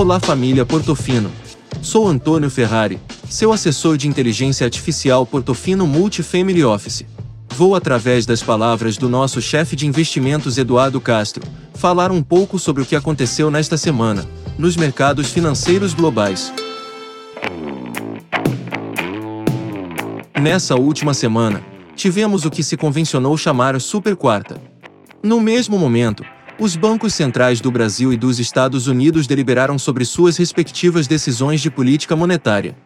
Olá família Portofino. Sou Antônio Ferrari, seu assessor de inteligência artificial Portofino Multifamily Office. Vou através das palavras do nosso chefe de investimentos Eduardo Castro, falar um pouco sobre o que aconteceu nesta semana, nos mercados financeiros globais. Nessa última semana, tivemos o que se convencionou chamar Super Quarta. No mesmo momento, os bancos centrais do Brasil e dos Estados Unidos deliberaram sobre suas respectivas decisões de política monetária.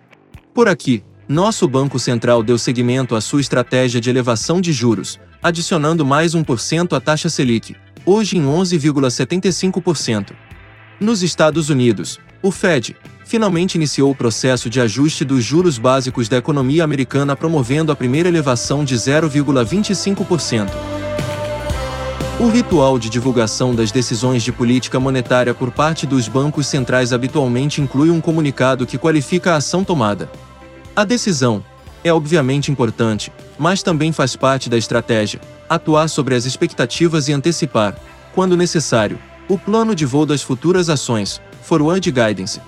Por aqui, nosso Banco Central deu seguimento à sua estratégia de elevação de juros, adicionando mais 1% à taxa Selic, hoje em 11,75%. Nos Estados Unidos, o Fed, finalmente iniciou o processo de ajuste dos juros básicos da economia americana, promovendo a primeira elevação de 0,25%. O ritual de divulgação das decisões de política monetária por parte dos bancos centrais habitualmente inclui um comunicado que qualifica a ação tomada. A decisão é obviamente importante, mas também faz parte da estratégia atuar sobre as expectativas e antecipar, quando necessário, o plano de voo das futuras ações, forward guidance,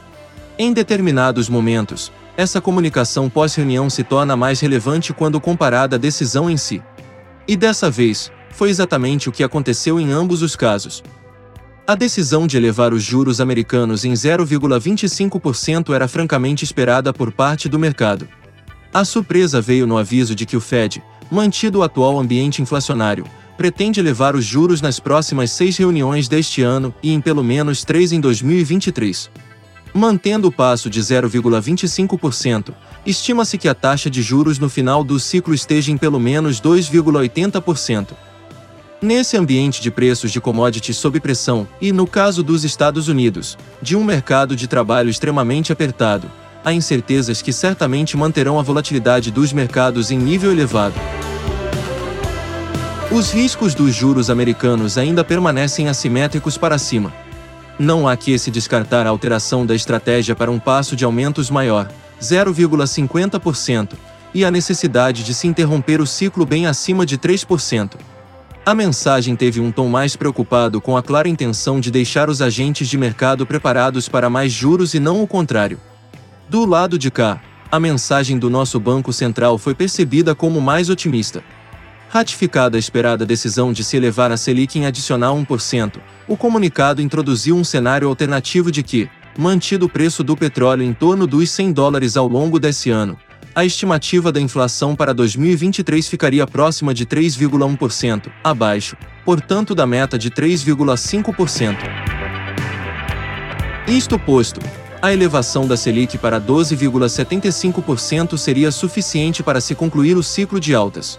em determinados momentos, essa comunicação pós-reunião se torna mais relevante quando comparada à decisão em si. E dessa vez, foi exatamente o que aconteceu em ambos os casos. A decisão de elevar os juros americanos em 0,25% era francamente esperada por parte do mercado. A surpresa veio no aviso de que o Fed, mantido o atual ambiente inflacionário, pretende elevar os juros nas próximas seis reuniões deste ano e em pelo menos três em 2023. Mantendo o passo de 0,25%, estima-se que a taxa de juros no final do ciclo esteja em pelo menos 2,80%. Nesse ambiente de preços de commodities sob pressão, e no caso dos Estados Unidos, de um mercado de trabalho extremamente apertado, há incertezas que certamente manterão a volatilidade dos mercados em nível elevado. Os riscos dos juros americanos ainda permanecem assimétricos para cima não há que se descartar a alteração da estratégia para um passo de aumentos maior, 0,50%, e a necessidade de se interromper o ciclo bem acima de 3%. A mensagem teve um tom mais preocupado com a clara intenção de deixar os agentes de mercado preparados para mais juros e não o contrário. Do lado de cá, a mensagem do nosso Banco Central foi percebida como mais otimista. Ratificada a esperada decisão de se elevar a Selic em adicional 1%, o comunicado introduziu um cenário alternativo de que, mantido o preço do petróleo em torno dos 100 dólares ao longo desse ano, a estimativa da inflação para 2023 ficaria próxima de 3,1%, abaixo, portanto, da meta de 3,5%. Isto posto, a elevação da Selic para 12,75% seria suficiente para se concluir o ciclo de altas.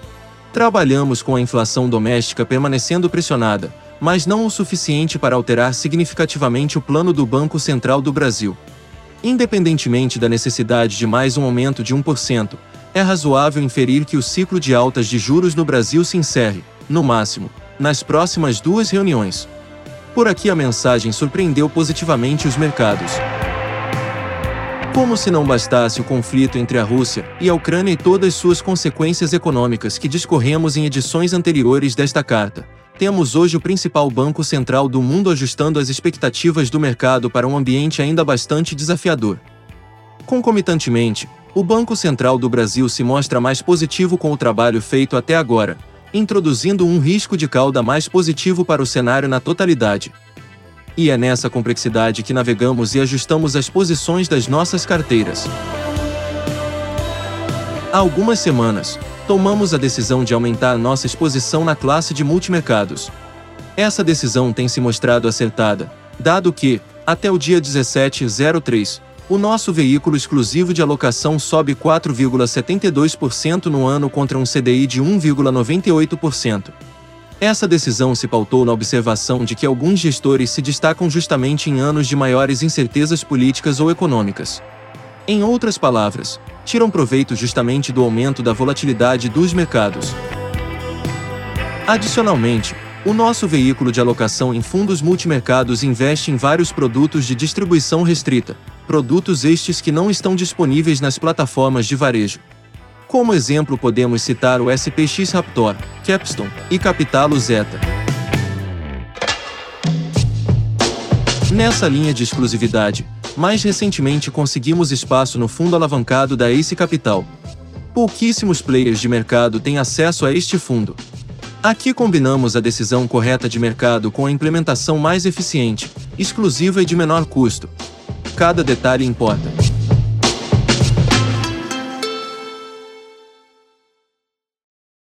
Trabalhamos com a inflação doméstica permanecendo pressionada, mas não o suficiente para alterar significativamente o plano do Banco Central do Brasil. Independentemente da necessidade de mais um aumento de 1%, é razoável inferir que o ciclo de altas de juros no Brasil se encerre, no máximo, nas próximas duas reuniões. Por aqui a mensagem surpreendeu positivamente os mercados. Como se não bastasse o conflito entre a Rússia e a Ucrânia e todas suas consequências econômicas que discorremos em edições anteriores desta carta, temos hoje o principal banco central do mundo ajustando as expectativas do mercado para um ambiente ainda bastante desafiador. Concomitantemente, o Banco Central do Brasil se mostra mais positivo com o trabalho feito até agora, introduzindo um risco de cauda mais positivo para o cenário na totalidade. E é nessa complexidade que navegamos e ajustamos as posições das nossas carteiras. Há algumas semanas, tomamos a decisão de aumentar nossa exposição na classe de multimercados. Essa decisão tem se mostrado acertada, dado que, até o dia 1703, o nosso veículo exclusivo de alocação sobe 4,72% no ano contra um CDI de 1,98%. Essa decisão se pautou na observação de que alguns gestores se destacam justamente em anos de maiores incertezas políticas ou econômicas. Em outras palavras, tiram proveito justamente do aumento da volatilidade dos mercados. Adicionalmente, o nosso veículo de alocação em fundos multimercados investe em vários produtos de distribuição restrita, produtos estes que não estão disponíveis nas plataformas de varejo. Como exemplo, podemos citar o SPX Raptor, Capstone e Capitalo Zeta. Nessa linha de exclusividade, mais recentemente conseguimos espaço no fundo alavancado da Ace Capital. Pouquíssimos players de mercado têm acesso a este fundo. Aqui combinamos a decisão correta de mercado com a implementação mais eficiente, exclusiva e de menor custo. Cada detalhe importa.